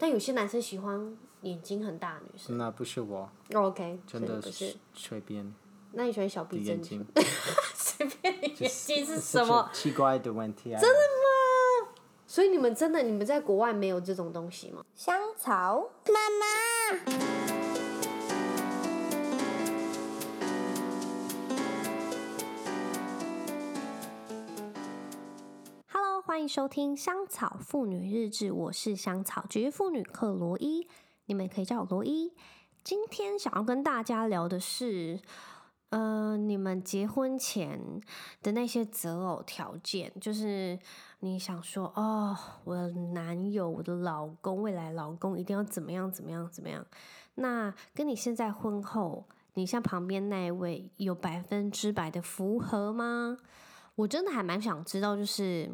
但有些男生喜欢眼睛很大的女生。那不是我。Oh, OK，真的是随便。那你喜欢小鼻 眼睛？随便你眼睛是什么？奇怪的问题啊！真的吗？所以你们真的，你们在国外没有这种东西吗？香草妈妈。欢迎收听《香草妇女日志》，我是香草职业妇女克罗伊，你们可以叫我罗伊。今天想要跟大家聊的是。呃，你们结婚前的那些择偶条件，就是你想说哦，我的男友、我的老公、未来老公一定要怎么样、怎么样、怎么样？那跟你现在婚后，你像旁边那一位有百分之百的符合吗？我真的还蛮想知道，就是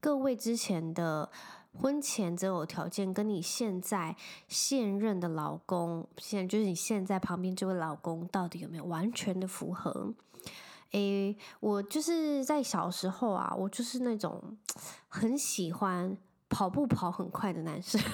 各位之前的。婚前择偶条件跟你现在现任的老公，现在就是你现在旁边这位老公，到底有没有完全的符合？诶，我就是在小时候啊，我就是那种很喜欢跑步跑很快的男生。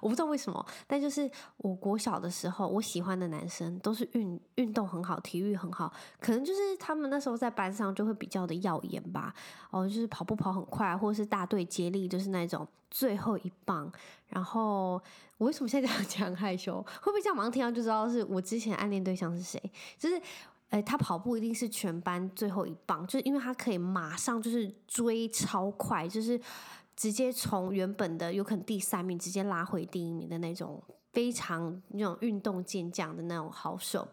我不知道为什么，但就是我国小的时候，我喜欢的男生都是运运动很好，体育很好，可能就是他们那时候在班上就会比较的耀眼吧。哦，就是跑步跑很快，或者是大队接力，就是那种最后一棒。然后我为什么现在这样讲害羞？会不会这样马上听到就知道是我之前暗恋对象是谁？就是，诶，他跑步一定是全班最后一棒，就是因为他可以马上就是追超快，就是。直接从原本的有可能第三名直接拉回第一名的那种非常那种运动健将的那种好手，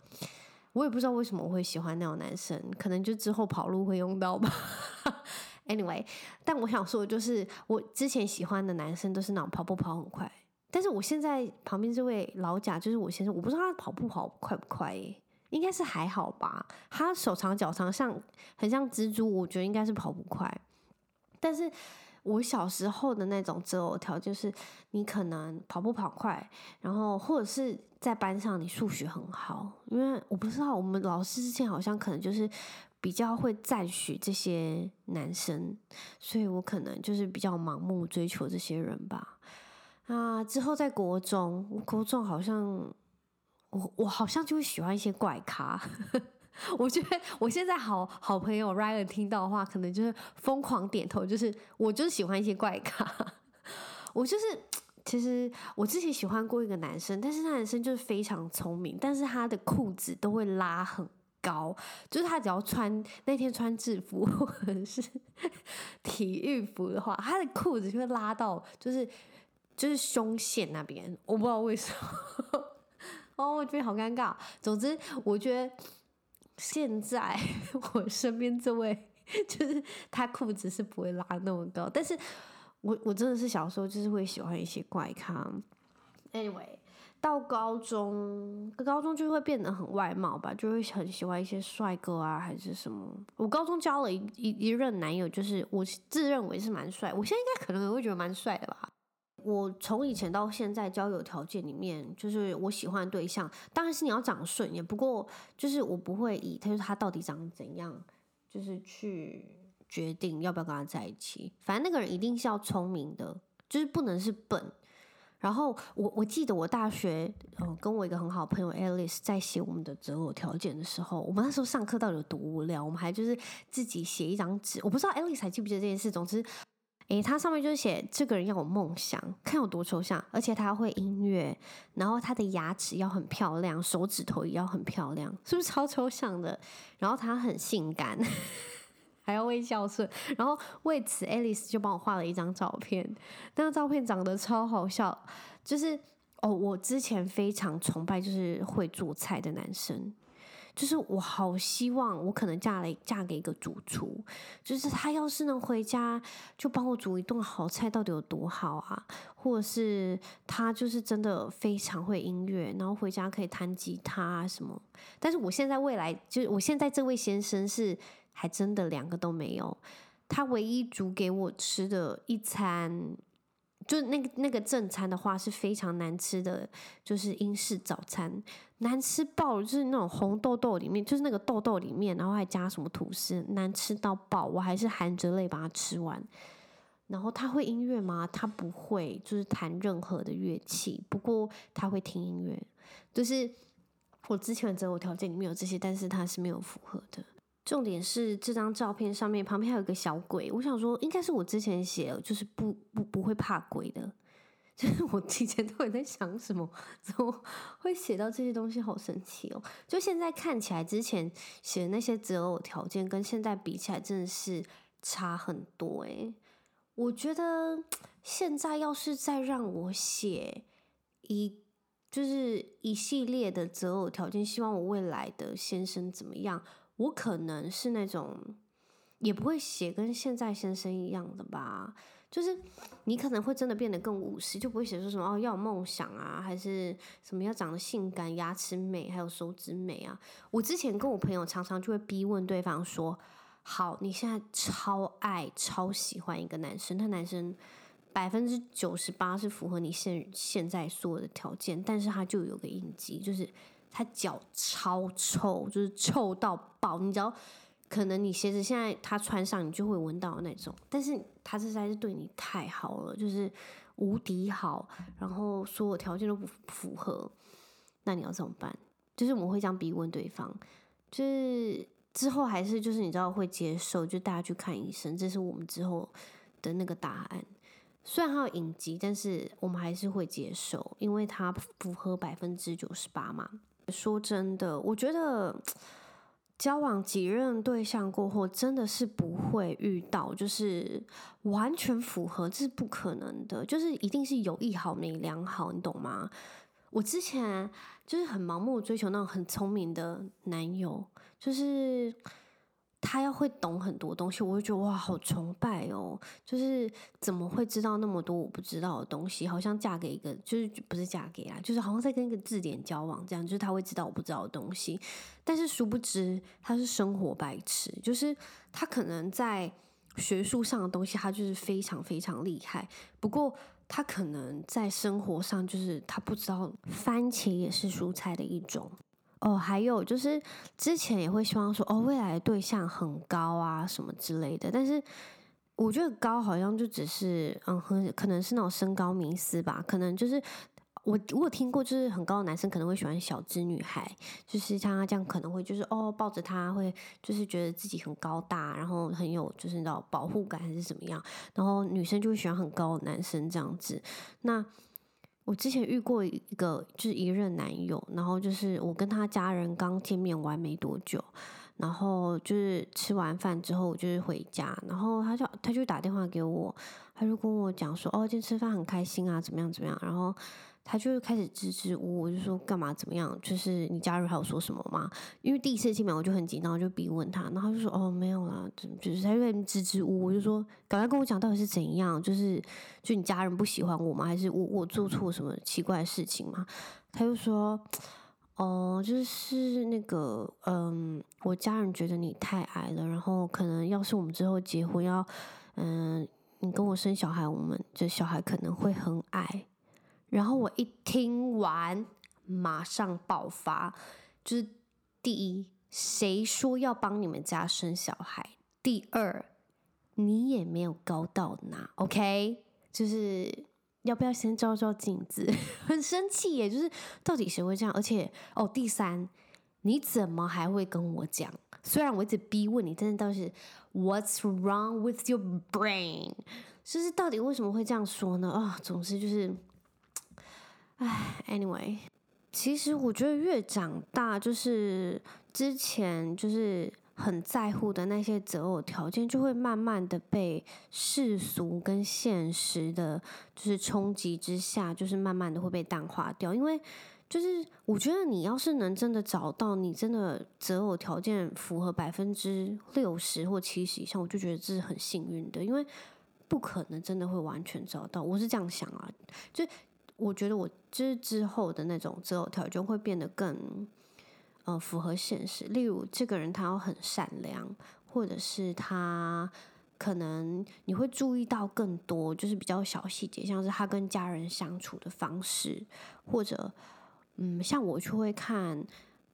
我也不知道为什么我会喜欢那种男生，可能就之后跑路会用到吧。Anyway，但我想说就是，我之前喜欢的男生都是那种跑步跑很快，但是我现在旁边这位老贾就是我先生，我不知道他跑步跑快不快耶，应该是还好吧。他手长脚长，像很像蜘蛛，我觉得应该是跑不快，但是。我小时候的那种择偶条件是，你可能跑步跑快，然后或者是在班上你数学很好，因为我不知道我们老师之前好像可能就是比较会赞许这些男生，所以我可能就是比较盲目追求这些人吧。啊，之后在国中，国中好像我我好像就会喜欢一些怪咖。我觉得我现在好好朋友 Ryan 听到的话，可能就是疯狂点头。就是我就是喜欢一些怪咖。我就是其实我之前喜欢过一个男生，但是那男生就是非常聪明，但是他的裤子都会拉很高，就是他只要穿那天穿制服或者是 体育服的话，他的裤子就会拉到就是就是胸线那边，我不知道为什么。哦，我觉得好尴尬。总之，我觉得。现在 我身边这位，就是他裤子是不会拉那么高，但是我我真的是小时候就是会喜欢一些怪咖。Anyway，到高中，高中就会变得很外貌吧，就会很喜欢一些帅哥啊，还是什么。我高中交了一一一任男友，就是我自认为是蛮帅，我现在应该可能也会觉得蛮帅的吧。我从以前到现在交友条件里面，就是我喜欢的对象，当然是你要长顺眼。不过就是我不会以他说他到底长怎样，就是去决定要不要跟他在一起。反正那个人一定是要聪明的，就是不能是笨。然后我我记得我大学嗯跟我一个很好朋友 Alice 在写我们的择偶条件的时候，我们那时候上课到底有多无聊，我们还就是自己写一张纸。我不知道 Alice 还记不记得这件事。总之。诶，他上面就写这个人要有梦想，看有多抽象，而且他会音乐，然后他的牙齿要很漂亮，手指头也要很漂亮，是不是超抽象的？然后他很性感，还要会孝顺，然后为此，Alice 就帮我画了一张照片，那张照片长得超好笑，就是哦，我之前非常崇拜就是会做菜的男生。就是我好希望我可能嫁了嫁给一个主厨，就是他要是能回家就帮我煮一顿好菜，到底有多好啊？或者是他就是真的非常会音乐，然后回家可以弹吉他什么。但是我现在未来就是我现在这位先生是还真的两个都没有，他唯一煮给我吃的一餐。就那个那个正餐的话是非常难吃的，就是英式早餐，难吃爆了，就是那种红豆豆里面，就是那个豆豆里面，然后还加什么吐司，难吃到爆，我还是含着泪把它吃完。然后他会音乐吗？他不会，就是弹任何的乐器。不过他会听音乐，就是我之前择偶条件里面有这些，但是他是没有符合的。重点是这张照片上面旁边还有个小鬼，我想说应该是我之前写，就是不不不会怕鬼的。就是我之前到底在想什么，怎么会写到这些东西？好神奇哦！就现在看起来，之前写的那些择偶条件跟现在比起来，真的是差很多诶。我觉得 现在要是再让我写一，就是一系列的择偶条件，希望我未来的先生怎么样，我可能是那种也不会写跟现在先生一样的吧。就是你可能会真的变得更务实，就不会写说什么哦要有梦想啊，还是什么要长得性感、牙齿美，还有手指美啊。我之前跟我朋友常常就会逼问对方说：好，你现在超爱、超喜欢一个男生，那男生百分之九十八是符合你现现在所有的条件，但是他就有个印记，就是他脚超臭，就是臭到爆，你知道。可能你鞋子现在他穿上，你就会闻到那种，但是他实在是对你太好了，就是无敌好，然后所有条件都不符合，那你要怎么办？就是我们会这样逼问对方，就是之后还是就是你知道会接受，就大家去看医生，这是我们之后的那个答案。虽然他有隐疾，但是我们还是会接受，因为他符合百分之九十八嘛。说真的，我觉得。交往几任对象过后，真的是不会遇到，就是完全符合，这是不可能的。就是一定是有一好没两好，你懂吗？我之前就是很盲目追求那种很聪明的男友，就是。他要会懂很多东西，我会觉得哇，好崇拜哦！就是怎么会知道那么多我不知道的东西？好像嫁给一个，就是不是嫁给啊，就是好像在跟一个字典交往这样，就是他会知道我不知道的东西。但是殊不知他是生活白痴，就是他可能在学术上的东西他就是非常非常厉害，不过他可能在生活上就是他不知道番茄也是蔬菜的一种。哦，还有就是之前也会希望说，哦，未来的对象很高啊，什么之类的。但是我觉得高好像就只是，嗯，很可能是那种身高迷思吧。可能就是我我有听过，就是很高的男生可能会喜欢小资女孩，就是像他这样可能会就是哦抱着他会就是觉得自己很高大，然后很有就是那种保护感还是怎么样。然后女生就会喜欢很高的男生这样子。那。我之前遇过一个就是一任男友，然后就是我跟他家人刚见面完没多久，然后就是吃完饭之后，我就是回家，然后他就他就打电话给我，他就跟我讲说，哦，今天吃饭很开心啊，怎么样怎么样，然后。他就开始支支吾吾，就说干嘛怎么样？就是你家人还有说什么吗？因为第一次见面我就很紧张，我就逼问他，然后他就说哦没有啦，就是他有点支支吾吾，就说赶快跟我讲到底是怎样？就是就你家人不喜欢我吗？还是我我做错什么奇怪的事情吗？他就说哦，就是那个嗯，我家人觉得你太矮了，然后可能要是我们之后结婚要嗯，你跟我生小孩，我们这小孩可能会很矮。然后我一听完，马上爆发，就是第一，谁说要帮你们家生小孩？第二，你也没有高到哪，OK？就是要不要先照照镜子？很生气耶，就是到底谁会这样？而且哦，第三，你怎么还会跟我讲？虽然我一直逼问你，但是倒是 What's wrong with your brain？就是到底为什么会这样说呢？啊、哦，总之就是。唉，anyway，其实我觉得越长大，就是之前就是很在乎的那些择偶条件，就会慢慢的被世俗跟现实的，就是冲击之下，就是慢慢的会被淡化掉。因为就是我觉得你要是能真的找到你真的择偶条件符合百分之六十或七十以上，我就觉得这是很幸运的，因为不可能真的会完全找到。我是这样想啊，就。我觉得我之之后的那种择偶条件会变得更，呃，符合现实。例如，这个人他要很善良，或者是他可能你会注意到更多，就是比较小细节，像是他跟家人相处的方式，或者，嗯，像我就会看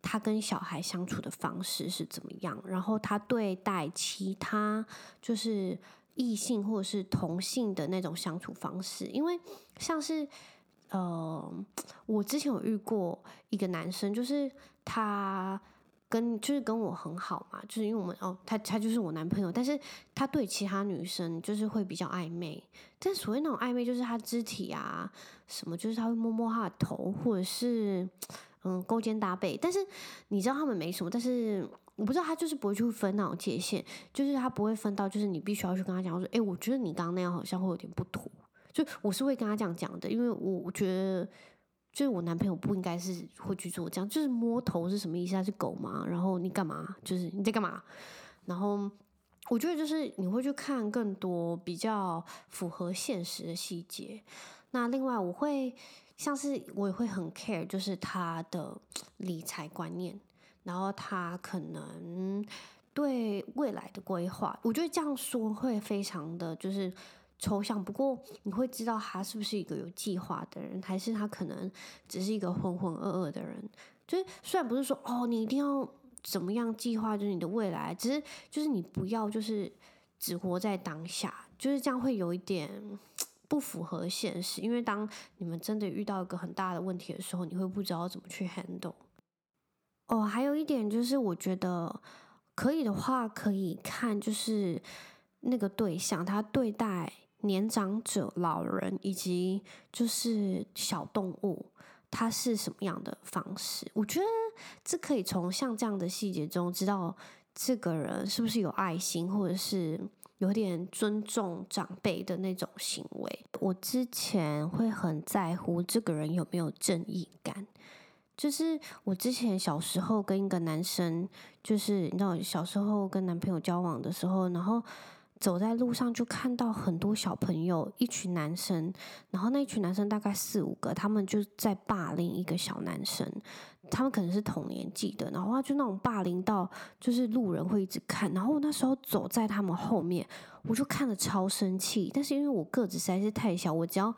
他跟小孩相处的方式是怎么样，然后他对待其他就是。异性或者是同性的那种相处方式，因为像是呃，我之前有遇过一个男生，就是他跟就是跟我很好嘛，就是因为我们哦，他他就是我男朋友，但是他对其他女生就是会比较暧昧，但所谓那种暧昧，就是他肢体啊什么，就是他会摸摸他的头，或者是嗯勾肩搭背，但是你知道他们没什么，但是。我不知道他就是不会去分那种界限，就是他不会分到，就是你必须要去跟他讲说，哎，我觉得你刚刚那样好像会有点不妥。就我是会跟他这样讲的，因为我我觉得，就是我男朋友不应该是会去做这样，就是摸头是什么意思？他是狗吗？然后你干嘛？就是你在干嘛？然后我觉得就是你会去看更多比较符合现实的细节。那另外我会像是我也会很 care，就是他的理财观念。然后他可能对未来的规划，我觉得这样说会非常的就是抽象。不过你会知道他是不是一个有计划的人，还是他可能只是一个浑浑噩噩的人。就是虽然不是说哦，你一定要怎么样计划，就是你的未来，只是就是你不要就是只活在当下，就是这样会有一点不符合现实。因为当你们真的遇到一个很大的问题的时候，你会不知道怎么去 handle。哦，还有一点就是，我觉得可以的话，可以看就是那个对象他对待年长者、老人以及就是小动物，他是什么样的方式？我觉得这可以从像这样的细节中知道这个人是不是有爱心，或者是有点尊重长辈的那种行为。我之前会很在乎这个人有没有正义感。就是我之前小时候跟一个男生，就是你知道小时候跟男朋友交往的时候，然后走在路上就看到很多小朋友，一群男生，然后那一群男生大概四五个，他们就在霸凌一个小男生，他们可能是同年纪的，然后就那种霸凌到就是路人会一直看，然后我那时候走在他们后面，我就看了超生气，但是因为我个子实在是太小，我只要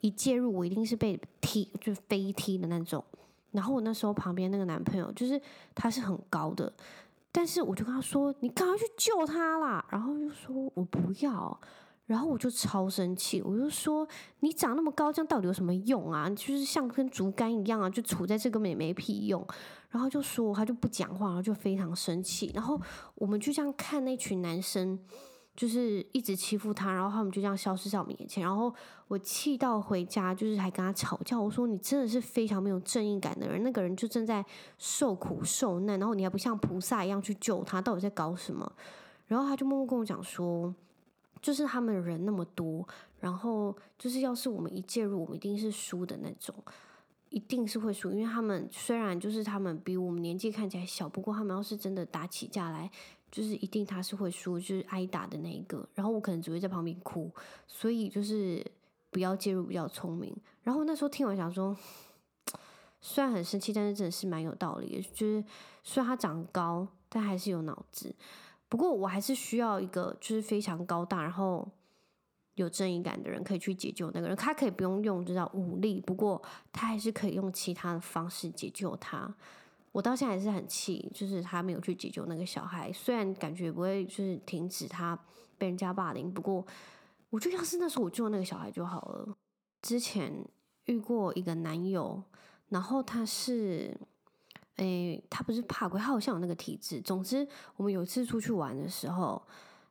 一介入，我一定是被踢，就飞踢的那种。然后我那时候旁边那个男朋友，就是他是很高的，但是我就跟他说：“你赶快去救他啦！”然后就说：“我不要。”然后我就超生气，我就说：“你长那么高，这样到底有什么用啊？就是像根竹竿一样啊，就杵在这个美没屁用。”然后就说他就不讲话，然后就非常生气。然后我们就这样看那群男生。就是一直欺负他，然后他们就这样消失在我们眼前，然后我气到回家，就是还跟他吵架。我说，你真的是非常没有正义感的人，那个人就正在受苦受难，然后你还不像菩萨一样去救他，到底在搞什么？然后他就默默跟我讲说，就是他们人那么多，然后就是要是我们一介入，我们一定是输的那种，一定是会输，因为他们虽然就是他们比我们年纪看起来小，不过他们要是真的打起架来。就是一定他是会输，就是挨打的那一个，然后我可能只会在旁边哭，所以就是不要介入比较聪明。然后那时候听完想说，虽然很生气，但是真的是蛮有道理的。就是虽然他长高，但还是有脑子。不过我还是需要一个就是非常高大，然后有正义感的人可以去解救那个人。他可以不用用这种武力，不过他还是可以用其他的方式解救他。我到现在还是很气，就是他没有去解救那个小孩。虽然感觉不会就是停止他被人家霸凌，不过我觉得要是那时候我救那个小孩就好了。之前遇过一个男友，然后他是，诶，他不是怕鬼，他好像有那个体质。总之，我们有一次出去玩的时候，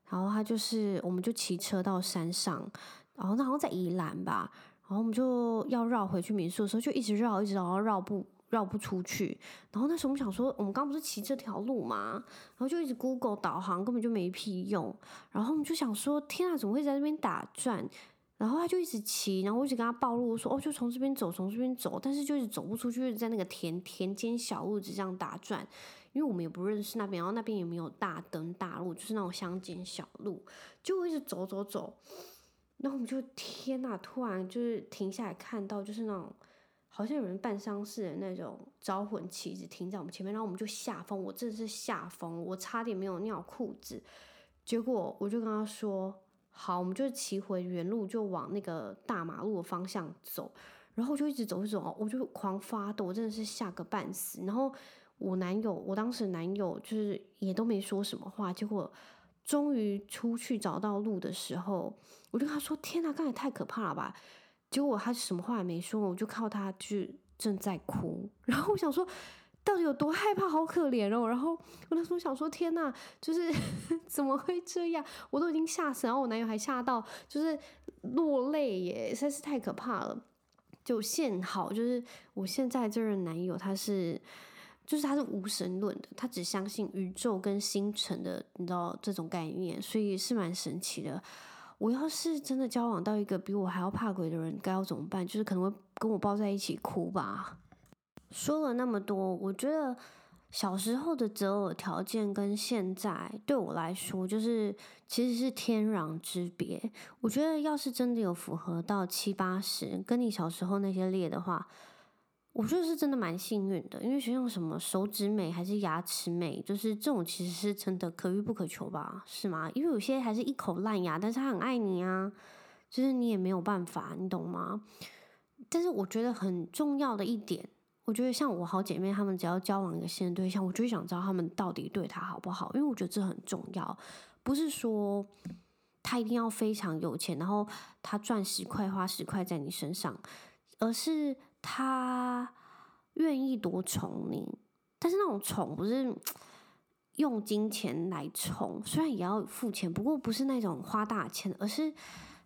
然后他就是，我们就骑车到山上，然后那好像在宜兰吧，然后我们就要绕回去民宿的时候，就一直绕，一直绕，绕不。绕不出去，然后那时候我们想说，我们刚不是骑这条路吗？然后就一直 Google 导航，根本就没屁用。然后我们就想说，天啊，怎么会在这边打转？然后他就一直骑，然后我一直跟他报路，说哦，就从这边走，从这边走，但是就一直走不出去，在那个田田间小路子这样打转，因为我们也不认识那边，然后那边也没有大灯大路，就是那种乡间小路，就一直走走走。然后我们就天呐，突然就是停下来看到，就是那种。好像有人办丧事的那种招魂旗子停在我们前面，然后我们就吓疯，我真的是吓疯，我差点没有尿裤子。结果我就跟他说：“好，我们就骑回原路，就往那个大马路的方向走。”然后就一直走一走，我就狂发抖，我真的是吓个半死。然后我男友，我当时男友就是也都没说什么话，结果终于出去找到路的时候，我就跟他说：“天哪，刚才太可怕了吧！”结果他什么话也没说，我就靠他去正在哭。然后我想说，到底有多害怕，好可怜哦。然后我那时候想说：“天哪，就是 怎么会这样？我都已经吓死，然后我男友还吓到，就是落泪耶，实在是太可怕了。”就幸好，就是我现在这任男友，他是。就是他是无神论的，他只相信宇宙跟星辰的，你知道这种概念，所以是蛮神奇的。我要是真的交往到一个比我还要怕鬼的人，该要怎么办？就是可能会跟我抱在一起哭吧。说了那么多，我觉得小时候的择偶条件跟现在对我来说，就是其实是天壤之别。我觉得要是真的有符合到七八十，跟你小时候那些列的话。我觉得是真的蛮幸运的，因为像什么手指美还是牙齿美，就是这种其实是真的可遇不可求吧，是吗？因为有些还是一口烂牙，但是他很爱你啊，就是你也没有办法，你懂吗？但是我觉得很重要的一点，我觉得像我好姐妹她们只要交往一个新的对象，我就想知道他们到底对她好不好，因为我觉得这很重要，不是说他一定要非常有钱，然后他赚十块花十块在你身上，而是。他愿意多宠你，但是那种宠不是 用金钱来宠，虽然也要付钱，不过不是那种花大钱，而是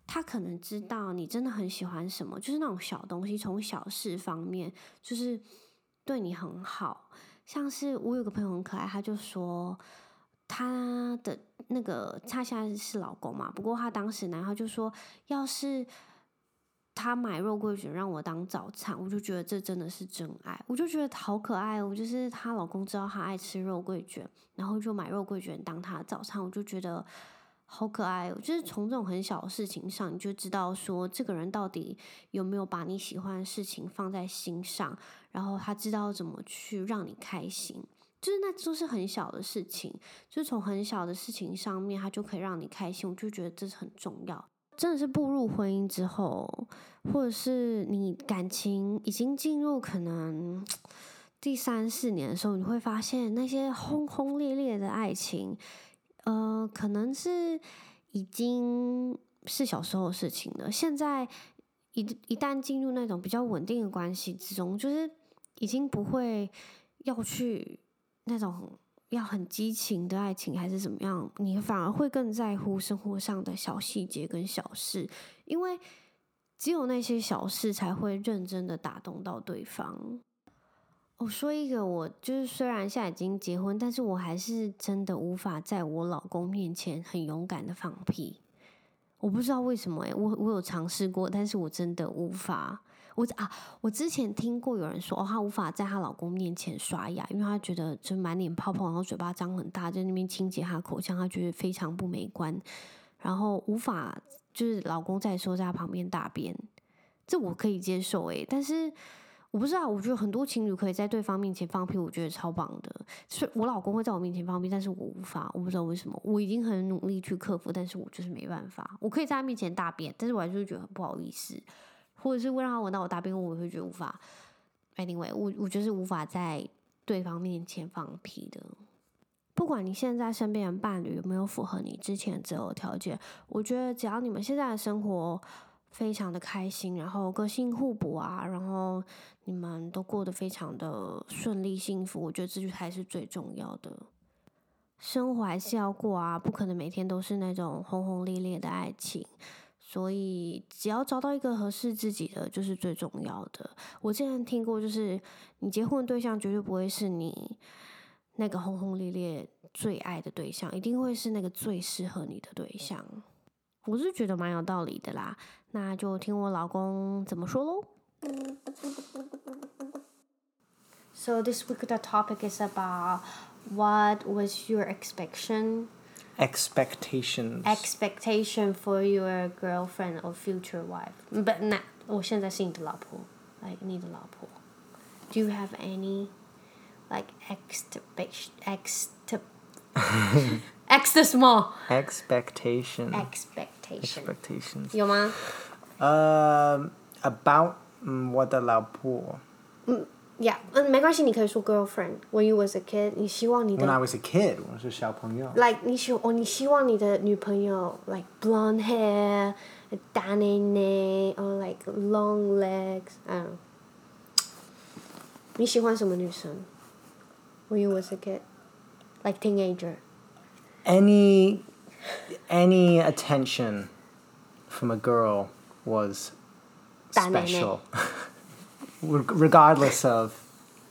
他可能知道你真的很喜欢什么，就是那种小东西，从小事方面就是对你很好。像是我有个朋友很可爱，他就说他的那个他现在是老公嘛，不过他当时呢，他就说要是。他买肉桂卷让我当早餐，我就觉得这真的是真爱，我就觉得好可爱哦。就是她老公知道她爱吃肉桂卷，然后就买肉桂卷当她的早餐，我就觉得好可爱哦。就是从这种很小的事情上，你就知道说这个人到底有没有把你喜欢的事情放在心上，然后他知道怎么去让你开心，就是那都是很小的事情，就是从很小的事情上面，他就可以让你开心，我就觉得这是很重要。真的是步入婚姻之后，或者是你感情已经进入可能第三四年的时候，你会发现那些轰轰烈烈的爱情，呃，可能是已经是小时候的事情了。现在一一旦进入那种比较稳定的关系之中，就是已经不会要去那种。要很激情的爱情还是怎么样？你反而会更在乎生活上的小细节跟小事，因为只有那些小事才会认真的打动到对方。我说一个，我就是虽然现在已经结婚，但是我还是真的无法在我老公面前很勇敢的放屁。我不知道为什么欸，我我有尝试过，但是我真的无法。我啊，我之前听过有人说，哦，她无法在她老公面前刷牙，因为她觉得就满脸泡泡，然后嘴巴张很大，在那边清洁她口腔，她觉得非常不美观，然后无法就是老公在说在她旁边大便，这我可以接受诶，但是我不知道，我觉得很多情侣可以在对方面前放屁，我觉得超棒的。是我老公会在我面前放屁，但是我无法，我不知道为什么，我已经很努力去克服，但是我就是没办法。我可以在他面前大便，但是我还是觉得很不好意思。或者是会让他闻到我大便，我也会觉得无法。Anyway，我我就是无法在对方面前放屁的。不管你现在身边的伴侣有没有符合你之前择偶条件，我觉得只要你们现在的生活非常的开心，然后个性互补啊，然后你们都过得非常的顺利幸福，我觉得这就才是最重要的。生活还是要过啊，不可能每天都是那种轰轰烈烈的爱情。所以，只要找到一个合适自己的，就是最重要的。我之前听过，就是你结婚的对象绝对不会是你那个轰轰烈烈最爱的对象，一定会是那个最适合你的对象。我是觉得蛮有道理的啦，那就听我老公怎么说喽。So this week the topic is about what was your expectation? Expectations. Expectation for your girlfriend or future wife. But not. 我现在是你的老婆，like 你的老婆。Do you have any like expectation? Ext X 的什么？Expectation. Expectation. Expectations. 有吗？呃、uh,，about 我的老婆。嗯， Yeah，嗯，没关系，你可以说 girlfriend。When you was a kid，你希望你的 When I was a kid，我是小朋友。 like 你喜哦，你希望你的女朋友 like blonde hair，大内内，or like long legs，嗯。你喜欢什么女生？When you was a kid，like teenager。 Any any attention from a girl was 大内内 special, Reg- regardless of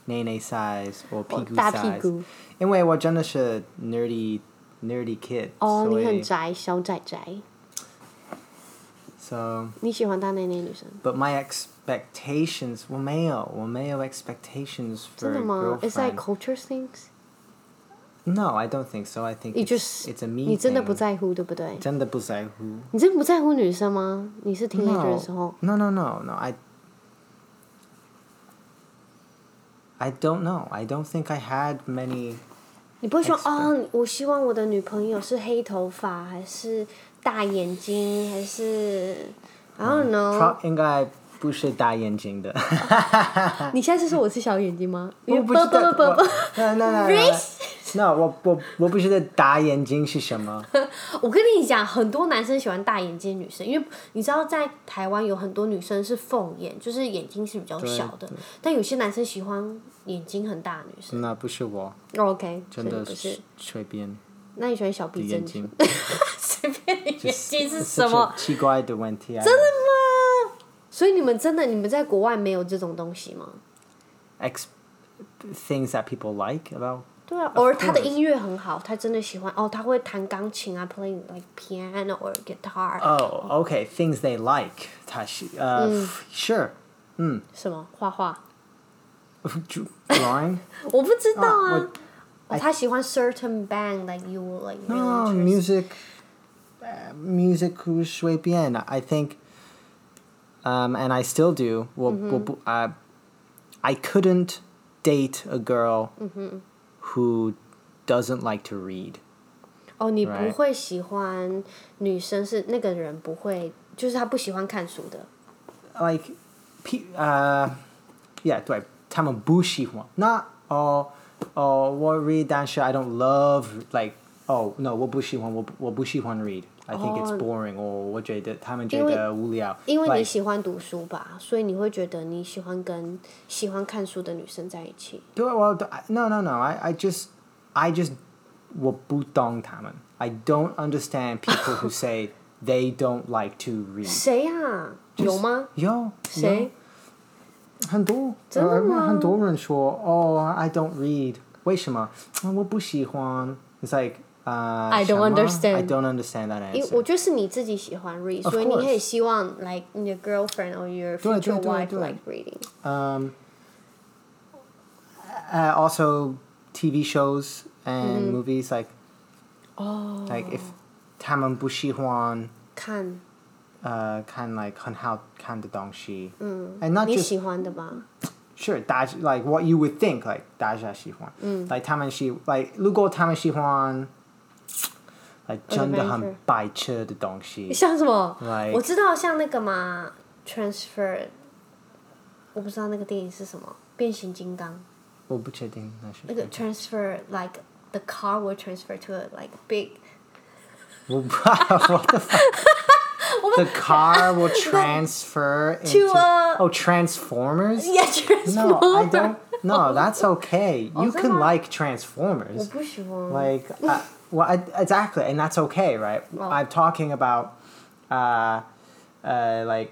内内 size or 屁股大屁 size. 股。因为我真的是 nerdy nerdy kid，哦，所以你很宅，小宅宅。 So, 你喜欢大内内女生？ but my expectations 我没有，我没有 expectations for 真的 a 吗？Is that girlfriend. culture things? No, I don't think so. I think You it's, just it's a me 你真的不 thing. 在乎，对不对？真的不在乎。你真的不在乎女生吗？你是 teenager 的时候 No, no, no, no. I I don't know. I don't think I had many. 你不会说哦，我希望我的女朋友是黑头发，还是大眼睛，还是 I don't know。Pro 应该不是大眼睛的。你现在是说我是小眼睛吗？我不。不不不不我 No, no, Race？No, 我我我不觉得大眼睛是什么。我跟你讲，很多男生喜欢大眼睛女生，因为你知道在台湾有很多女生是凤眼，就是眼睛是比较小的，但有些男生喜欢眼睛很大的女生。那不是我，哦 OK，真的不是。随便那你喜欢小的鼻针？眼睛。随便你眼睛是什么？奇怪的问题。啊真的吗？所以你们真的，你们在国外没有这种东西吗？Ex things that people like about 对啊，而他的 course 音乐很好，他真的喜欢哦，他会弹钢琴啊，play like piano or guitar，、 Oh, okay. Things they like. 他是呃、sure. 什么画画？ Drawing. 我不知道啊。我哦，他喜欢 certain band like you like really No, interested music. Uh, music 随便. I think. Um, and I still do. 我我不 uh, I couldn't date a girl who doesn't like to read. 哦，你不 Right 会喜欢女生是那个人不会，就是他不喜欢看书的。 like, pe- uh, yeah, 对，他们不喜欢。那哦哦，我 read 但是 I don't love like oh no 我不喜欢我不我不喜欢 read. I think it's 哦 boring or 我觉得他们觉因为得无聊。因为你 Like, 喜欢读书吧，所以你会觉得你喜欢跟喜欢看书的女生在一起。对，我 no no no I I just I just 我不懂他们。I don't understand people who say they don't like to read. 谁呀、有吗？有谁？有很多，真的吗呃很多人说哦、i don't read，为什么？啊我不喜欢。It's like 啊、 I don't 什么 understand I don't understand that 因为 answer. 我觉得是你自己喜欢 read， Of 所以你 course 也希望 like your girlfriend or your 对 future 对对 wife 对 like reading。 Um, uh, also TV shows and movies like 哦 like if 他们不喜欢看，呃看 like 很好看的东西，嗯 and not 你 just 喜欢的吧？ Sure，大家 like what you would think like 大家喜欢，嗯，like 他们喜 like 如果他们喜欢 ，like 真的 Adventure 很白痴的东西，像什么 Like- 我知道像那个嘛，transfer，我不知道那个电影是什么，变形金刚。我不确定那是那个 transfer like the car will transfer to a like big 我不 what the fuck the car will transfer into a- oh Transformers yeah transformer。 no I don't no that's okay you 真的 can 吗 like 我 Transformers 不喜欢。 like uh, well I, exactly and that's okay right Well- i'm talking about uh uh like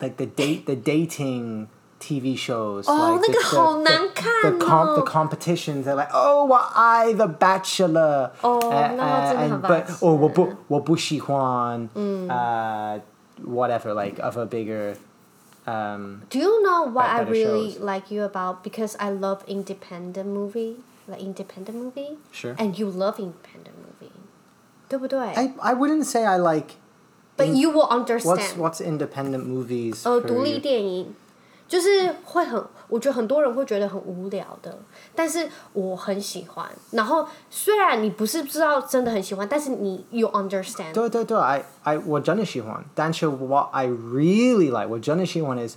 like the date the dating tv shows 哦 like 那个好难看 the, comp, the 哦 competitions they're like oh well, i the bachelor 哦 uh, 那真的 uh, 很 and, but 白痴。哦我不我不喜欢 uh whatever like of a bigger um Do you know what I better really shows. like you about? Because I love independent movie, like independent movie. Sure. And you love independent movie. 对不对 i i wouldn't say i like But in- you will what's understand. what's independent movies 呃， for 独立 you? 电影就是会很，我觉得很多人会觉得很无聊的，但是我很喜欢。然后虽然你不是知道真的很喜欢，但是你 you understand。对对对，I I 我真的喜欢，但是 what I really like，我真的喜欢 is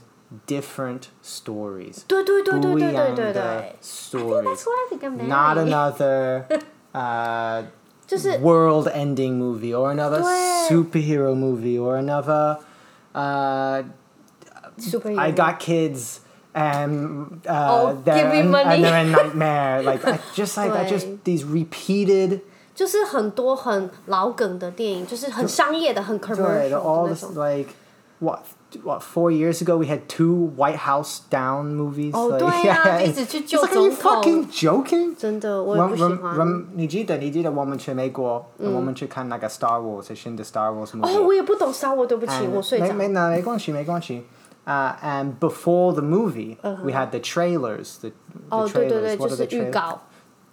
different stories. 对对对对不一对对对样的对。I think stories. that's what I think I'm Not married. another uh, 就是。 world-ending movie or another 对。 superhero movie or another. Uh, superhero. I got kids and uh, Oh, they're give me and, money. and they're a nightmare. like I just like I 对。 just these repeated 就是很多很老梗的电影，就是很商业的、很 Right, commercial 的 all 那 this 种。 like what what four years ago we had two White House Down movies. 哦 like, 对呀 yeah, 一直去 it's 救 like, are you 总统。 fucking joking? 真的，我也不喜 Rem, 欢。 rem, 你记得你记得我们去美国，我们去看那个 Star Wars 新的 Star Wars movie。哦，我也不懂 Star Wars，对不起， And 我睡着。没没那没关系没关系。Uh, and before the movie, we had the trailers. The, the 哦，对对对， trailers. What 就 are 是 the 预 trailers? 告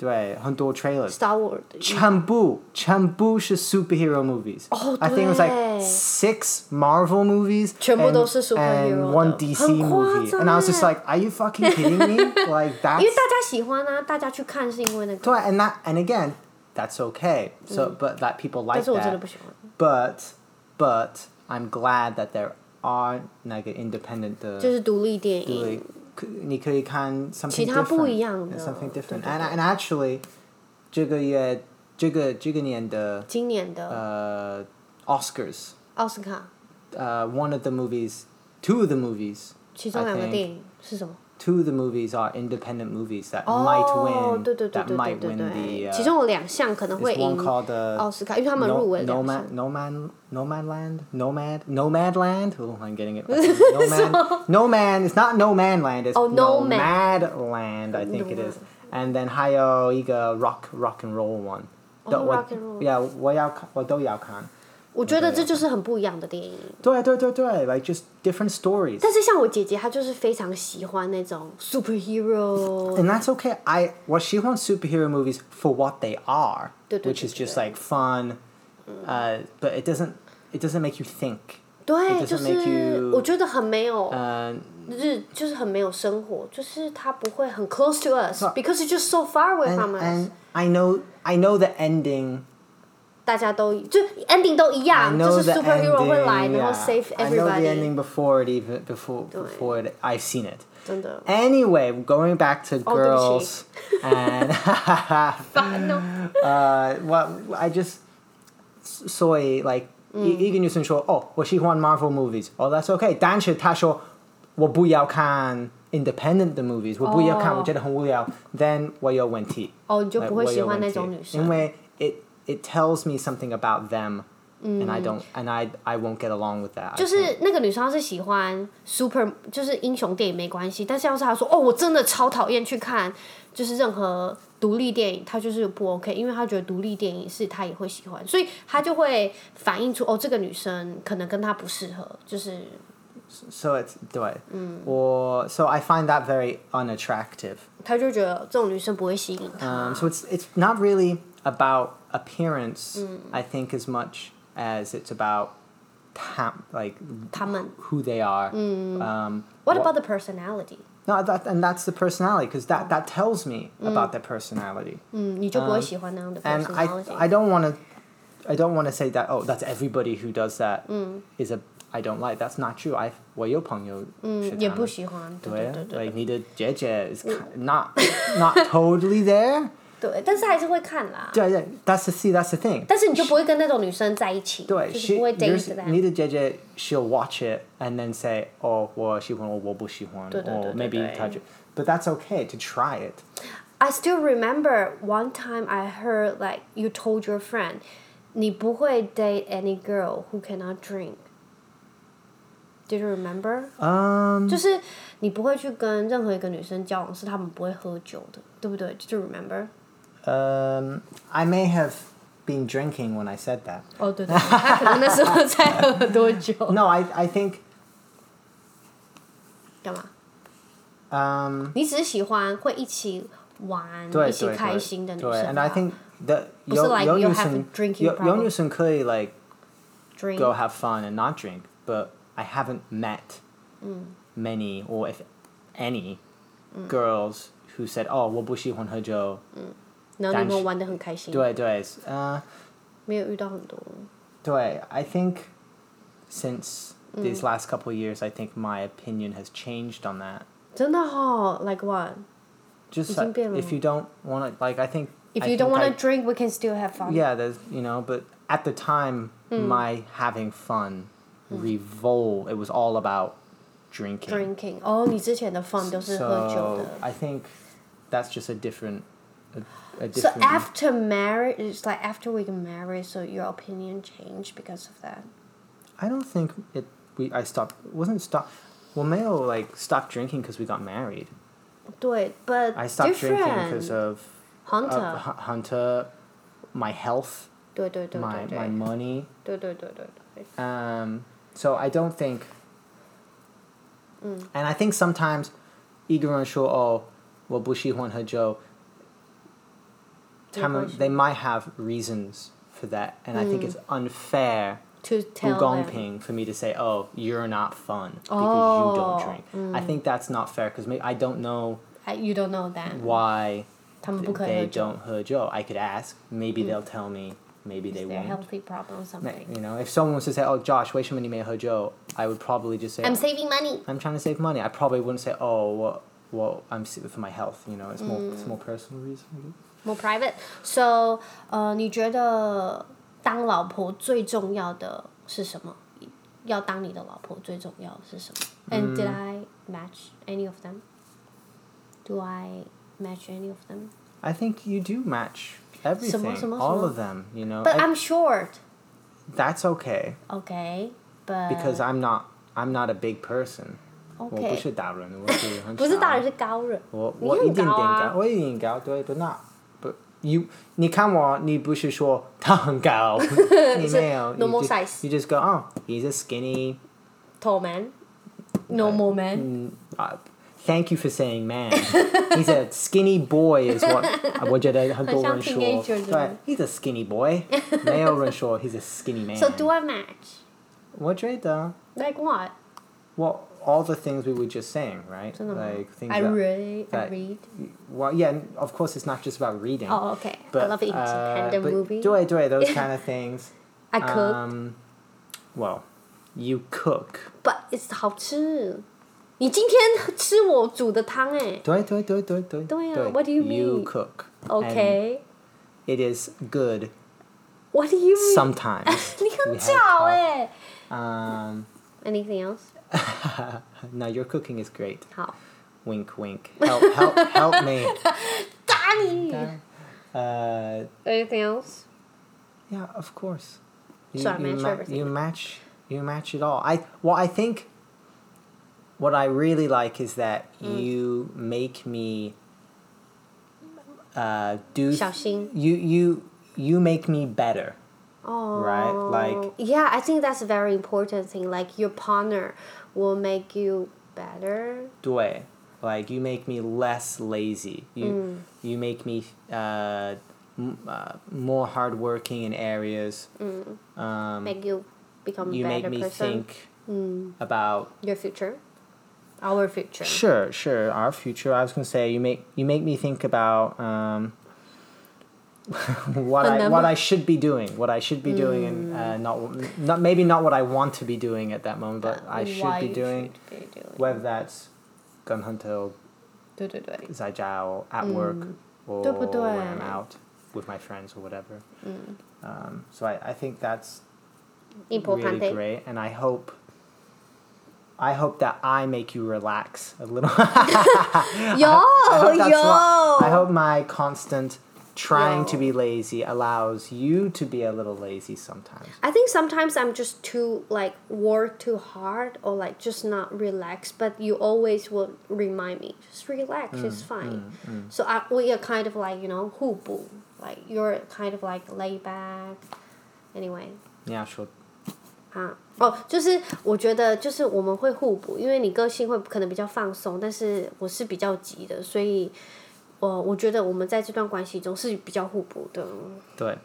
对，很多 trailers。 Star Wars 的预告。全部全部是 superhero movies. Oh, I think it was like 对。 six Marvel movies 全部 and, 都是 superhero and one 的。 DC 很夸 movie. 张 And I was just 耶。 like, are you fucking kidding me? like that's 因为大家喜欢啊，大家去看是因为那个。对 and that and again, that's okay. So but that people 但 like 是我真的 that. 不喜欢。 But but I'm glad that there are 那个 independent 的就是独立电对影。，可 你可以看 something 其他 different, 不一样的 something 对 different. 对 And 对 and actually, 这个月这个这个年的今年的呃 Oscars, 奥斯卡， uh, one of the movies, two of the movies, 其中 I 两个 think 电影是什么？ two of the movies are independent movies that might 哦， win 对对对 that 对 might 对 win 对 the 对， uh, 其中有两项可能会 there's one 赢 called uh, 奥斯卡，因为他们入围 no, 两 Nomad, 项。 Nomad, Nomad Land, Nomad, Nomad Land. Oh, I'm getting it. Nomad, No Man. It's not No Man Land. It's Oh, Nomad. Nomad Land. I think it is. And then 还有一个 rock rock and roll one. Oh, 都我 rock and roll. Yeah, 我要看，我都要看。 我觉得这就是很不一样的电影。对对对对，like just different stories. 但是像我姐姐，她就是非常喜欢那种 superhero， And that's okay. I 我喜欢 superhero movies for what they are, 对对 which is 对 just 对 like fun, uh, but it doesn't it doesn't make you think. 对， It 就 doesn't make 是 you- 我觉得很没有 Uh, 日，就是很没有生活，就是它不会很 close to us，because it's just so far away and, from us。 and I know I know the ending. 大家都就 ending 都一 I 样，就 know 是 the superhero ending. 会来，然后 yeah. save I know the everybody， ending before it even before 对。 before it, I've seen it. 真的。 Anyway, going back to 哦，对不起。 girls and 烦哦。 uh, what I just 所以 like 一一个女生说哦我喜欢 Marvel movies oh that's okay 但是她说我不要看 independent 的 movies 我不要看哦我觉得很无聊 then 我有问题哦，你就不会 Like, 喜欢那我有问题种女生。因为 it it tells me something about them and I Mm. don't and I I won't get along with that I 就 can't. 是那个女生她是喜欢 super，就是英雄电影没关系，但是要是她说哦，我真的超讨厌去看，就是任何独立电影，她就是不 OK，因为她觉得独立电影是她也会喜欢，所以她就会反映出哦，这个女生可能跟她不适合，就是。 so it's 对嗯我 so I find that very unattractive 她就觉得这种女生不会吸引她。 Um, so it's it's not really about appearance, Mm. I think, as much as it's about tam- like 他们 who they are. Um, Mm. What about the personality？ no, that and that's the personality because that that tells me about their personality. 嗯，你就不会喜欢那样的 And I personality。 I don't want to I don't want to say that oh that's everybody who does that Mm. is a I don't like. That's not true. I 我有朋友嗯，是他们也不喜欢。对对对对对 like 你的姐姐 is ki- not not totally there. 对，但是还是会看啦。对对 that's the see that's the thing. 但是你就不会跟那种女生在一起，对，就是 she 不会 yours- date that。你的姐姐 she'll watch it and then say oh 我喜欢我不喜欢对对对 or 对 maybe 对 touch it but that's okay to try it I still remember one time I heard like you told your friend，你不会 date any girl who cannot drink。Did you remember？、 um 就是你不会去跟任何一个女生交往，是她们不会喝酒的，对不对？Did you remember？ um I may have been drinking when I said that 哦，对对，对他可能那时候才喝很多酒。 no I I think 干嘛？ um 你只是喜欢会一起玩、对一起对对开心的女对生 and I 吧 think the 不是有 like 有 you 女 have a 生 drinking 有有 problem 女生可以 like drink go have fun and not drink, but I haven't met many or if any girls who said, "Oh, 我不喜欢喝酒." 然后你但是们玩的很开心。对对，呃，没有遇到很多。对，I think since these last couple of years, I think my opinion has changed on that. 真的哦，like what? Just 已经 like, 变了 if you don't want to, like, I think. If I you don't think want I- to drink, we can still have fun. Yeah, there's you know, but at the time, my having fun revol it was all about drinking. Drinking. 哦，你之前的 fun 都是喝酒 So 的。 I think that's just a different, a, a So different. after marriage, it's like after we get married, so your opinion changed because of that. I don't think it. We I stopped. Wasn't stop. Well, Mayo like stopped drinking because we got married. 对，but I stopped drinking different. because of Hunter. uh, Hu- Hunter, my health, 对对对 my 对 my 对， money. 对对对对对。 Um, so I don't think. Mm. And I think sometimes, 一个人说哦，我不喜欢喝酒。 他们没关系。 they might have reasons for that, and I think it's unfair, To不 tell 公 them. 平 for me to say, oh, you're not fun because you Oh, don't drink. I think that's not fair because I don't know I, you don't know that. why 他们不可以 they 喝酒 don't 喝酒. I could ask. Maybe they'll tell me. Maybe they Their won't. healthy problem or Ma- something. You know, if someone was to say, "Oh, Josh, 为什么你没喝酒?" I would probably just say, I'm saving money. I'm trying to save money. I probably wouldn't say, "Oh, well, well I'm s- for my health." You know, it's more Mm. it's more personal reason. I guess. More private. So, 呃，你觉得当老婆最重要的是什么？要当你的老婆最重要的是什么？And did I match any of them? Do I match any of them? I think you do match everything, 什么， all 什么？ of them. You know, But I- I'm short. that's okay Okay. But because I'm not I'm not a big person. 我不 okay. 是大人，我是很不是大人小是高人。我你很我一点点高啊高，我一点高，对，but not but you 你看我，你不是说他很高，你没有 normal you just, size. You just go, oh, he's a skinny. Tall man. Normal man. Mm, uh, thank you for saying man. he's a skinny boy is what 我觉得很多人说，很像 teenager 对，he's a skinny boy，没有人说 he's a skinny man。 So do I match? 我觉得 Like what? well all the things we were just saying, right? 真的吗 Like things I that, read. I that- read. well, yeah, of course it's not just about reading. Oh, okay. I But, love uh, independent but movie. 对对 those kind of things. I cook, Um, well, you cook. but it's 好吃。你今天吃我煮的汤哎。对对对对对。对啊对 what do you You mean? cook. Okay. And it is good What do you mean? sometimes. 你很 We have 巧 talk- 哎。 Um, Anything else? no, your cooking is great. 好， Wink, wink. Help, help, help me. 打你。 Uh, Anything else? yeah, of course. You, So I you match ma- everything. You match. You match it all. I well, I think. What I really like is that Mm. you make me. Uh, do. 小心。 You you you make me better. Oh. Right, like- Yeah, I think that's a very important thing. Like your partner will make you better. 对 like you make me less lazy you Mm. you make me uh, m- uh, more hardworking in areas um, Make you become a you Mm. better make me person. think Mm. about Your future. Our future. sure sure our future i was going to say you make you make me think about um, what I what I should be doing, what I should be mm. doing, and uh, not not maybe not what I want to be doing at that moment, but I should be, doing, should be doing, whether that's gun zai jiao at mm. work, or when I'm out with my friends or whatever. Mm. Um, so I, I think that's Important. really great, and I hope I hope that I make you relax a little. yo, I yo. What, I hope my constant trying to Yo. be lazy allows you to be a little lazy sometimes. I think sometimes I'm just too like work too hard or like just not relaxed. But you always will remind me, just relax, Mm, it's fine. So I, we are kind of like you know 互补 Like you're kind of like laid back. Anyway. Yeah, sure. 啊，哦，就是我觉得就是我们会互补，因为你个性会可能比较放松，但是我是比较急的，所以 我我觉得我们在这段关系中是比较互补的。对。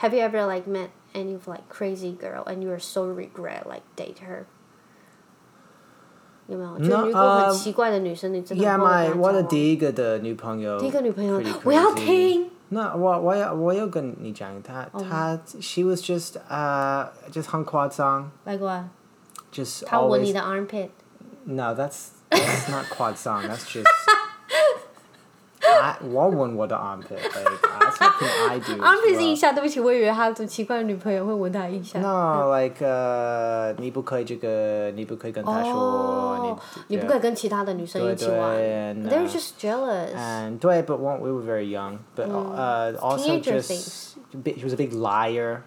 Have you ever like met any of like crazy girl and you are so regret like date her？有没有？就 No, 如果很 uh, 奇怪的女生，你真的 Yeah, 不会 my 跟她交 what a 往第一个的女朋友。第一个女朋友 pretty，我要 crazy. 听。 那我我有我有跟你讲，他他 she was just uh just 很夸张 Like what？ just 他闻 always 你的 armpit。 no that's that's not 夸张 that's just I 我闻我的 armpit like that's something I do as armpit 是腋 well. 下，对不起，我以为他的奇怪的女朋友会闻他腋下。 No, like uh, 你不可以这个，你不可以跟他说，哦，你不可以跟其他的女生一起玩。对对 They're 那 just jealous. And 对，but one, we were very young, but uh, also Teenager just bit- he was a big liar.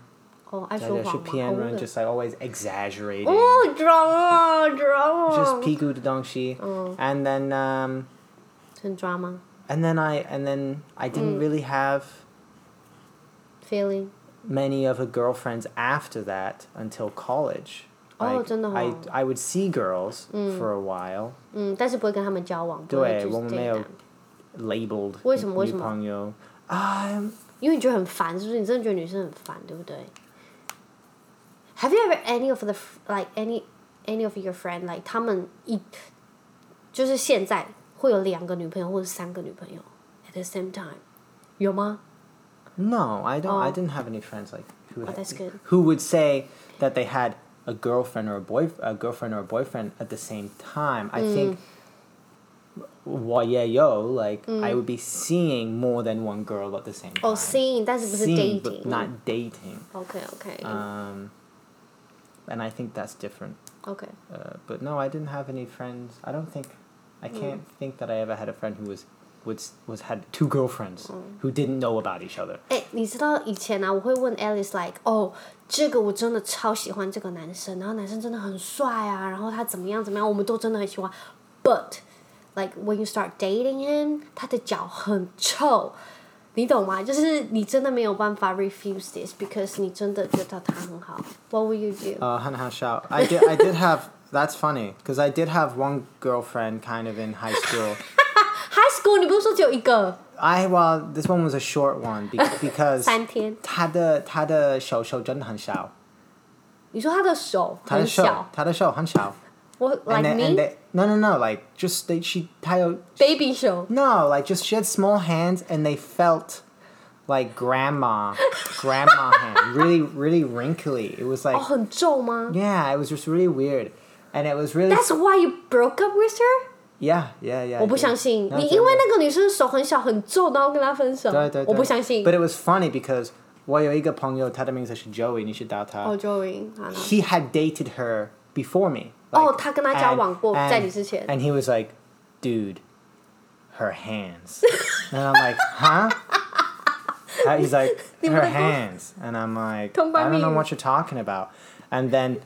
哦，爱他是说谎吗？骗人哦，just like always exaggerating. 哦，drama drama。 just 屁股的东西。And then um, 很 drama and then I and then I didn't really have feeling。 many of her girlfriends after that until college. 哦 Like, 真的哦 I I would see girls for a while. 嗯，但是不会跟他们交往。不会对，就是我们没有 date them labeled 为什么为什么？女朋友。Um, 因为你觉得很烦，是不是？你真的觉得女生很烦，对不对？Have you ever any of the f- like any any of your friend like 他们一就是现在 会有两个女朋友或者三个女朋友 at the same time，有吗？ no, I don't. I Oh. didn't have any friends like who Oh, had- that's good. who would say that they had a girlfriend or a boy a girlfriend or a boyfriend at the same time. I think. Well, yeah, yo, like I would be seeing more than one girl at the same time. 哦、s e e i n g 但是不是 Seeing, but dating。 not dating. OK OK Um, and I think that's different. OK。 Uh, but no, I didn't have any friends. I don't think I can't think that I ever had a friend who was was was had two girlfriends who didn't know about each other. 哎，你知道以前啊，我会问 Alice like，哦，这个我真的超喜欢这个男生，然后男生真的很帅啊，然后他怎么样怎么样，我们都真的很喜欢。But like when you start dating him，他的脚很臭，你懂吗？就是你真的没有办法 refuse this because 你真的觉得他很好。What will you do？ Uh, Hannah Shout. I did. I did have. That's funny because I did have one girlfriend kind of in high school. High school 你不是说只有一个 I well, this one was a short one be, because 三天？他的他的手手真的很小，你说他的手他的手很小，他的手很小。我 And like they, and me they, no no no like just they she 他有 baby 手。 No, like just she had small hands and they felt like grandma, grandma hand, really, really wrinkly. It was like, 哦，很皱吗 yeah, it was just really weird, and it was really, That's why you broke up with her？ yeah, yeah, yeah. 我不 I did. 相信 No, 你， 真的。因为那个女生手很小很皱，然后跟她分手。对对对。我不相信。 But it was funny because 我有一个朋友，他的名字是 Joey，你知道他。哦，Joey，好了 He had dated her before me. 哦 like, 他跟她交往过 and- 在你之前 And he was like, dude, her hands. and I'm like, huh? Uh, He's like, 你们 her 的沟- hands. And I'm like, I 通关 don't know 密语。 what you're talking about. And then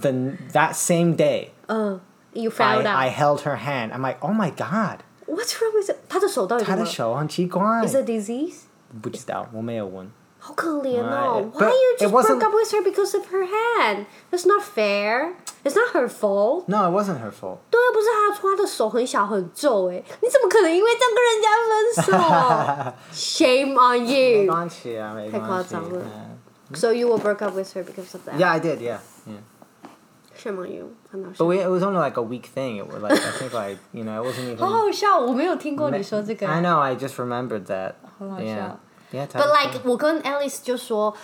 the, that same day, 嗯，You I, found I out. held her hand. I'm like, oh my God. What's wrong with it？她的手到底怎么了她的手很奇怪。 ？Is it disease？不知道，我没有问。好可怜哦 Right. Why But you it just wasn't- broke up with her because of her hand? That's not fair. It's not her fault. No, it wasn't her fault. 对，又不是她的错，她的手很小很皱，哎，你怎么可能因为这样跟人家分手？Shame on 没 you. 关系啊，没关系。太夸张了 Yeah. So you will break up with her because of that? Yeah, I did. Yeah, yeah. Shame on you. 很好 But 笑。 we, it was only like a week thing. It was like I think like you know it wasn't even. 好好笑，我没有听过你说这个。 I know. I just remembered that. 好好 Yeah. 笑。 Yeah. But like 我跟 Alice 就说，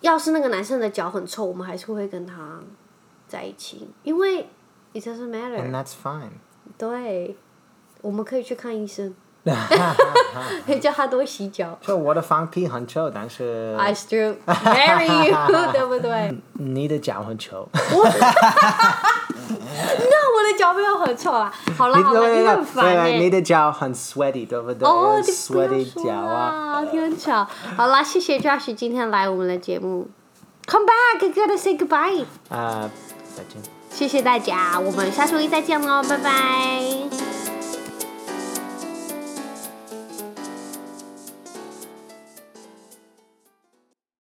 要是那个男生的脚很臭，我们还是会跟他在一起，因为 it doesn't And matter。 that's fine. 对，我们可以去看医生， 叫他多洗脚。就我的放屁很臭，但是 I still marry you，对不对？你的脚很臭。那我的脚没有很臭啊。好啦好了，你很烦哎、你的脚很 sweaty，对不对？哦，你不要说脚啊。啦，你很吵。好啦，谢谢 Josh 今天来我们的节目。Come back, I gotta say goodbye。啊，再见。谢谢大家，我们下周一再见喽，拜拜。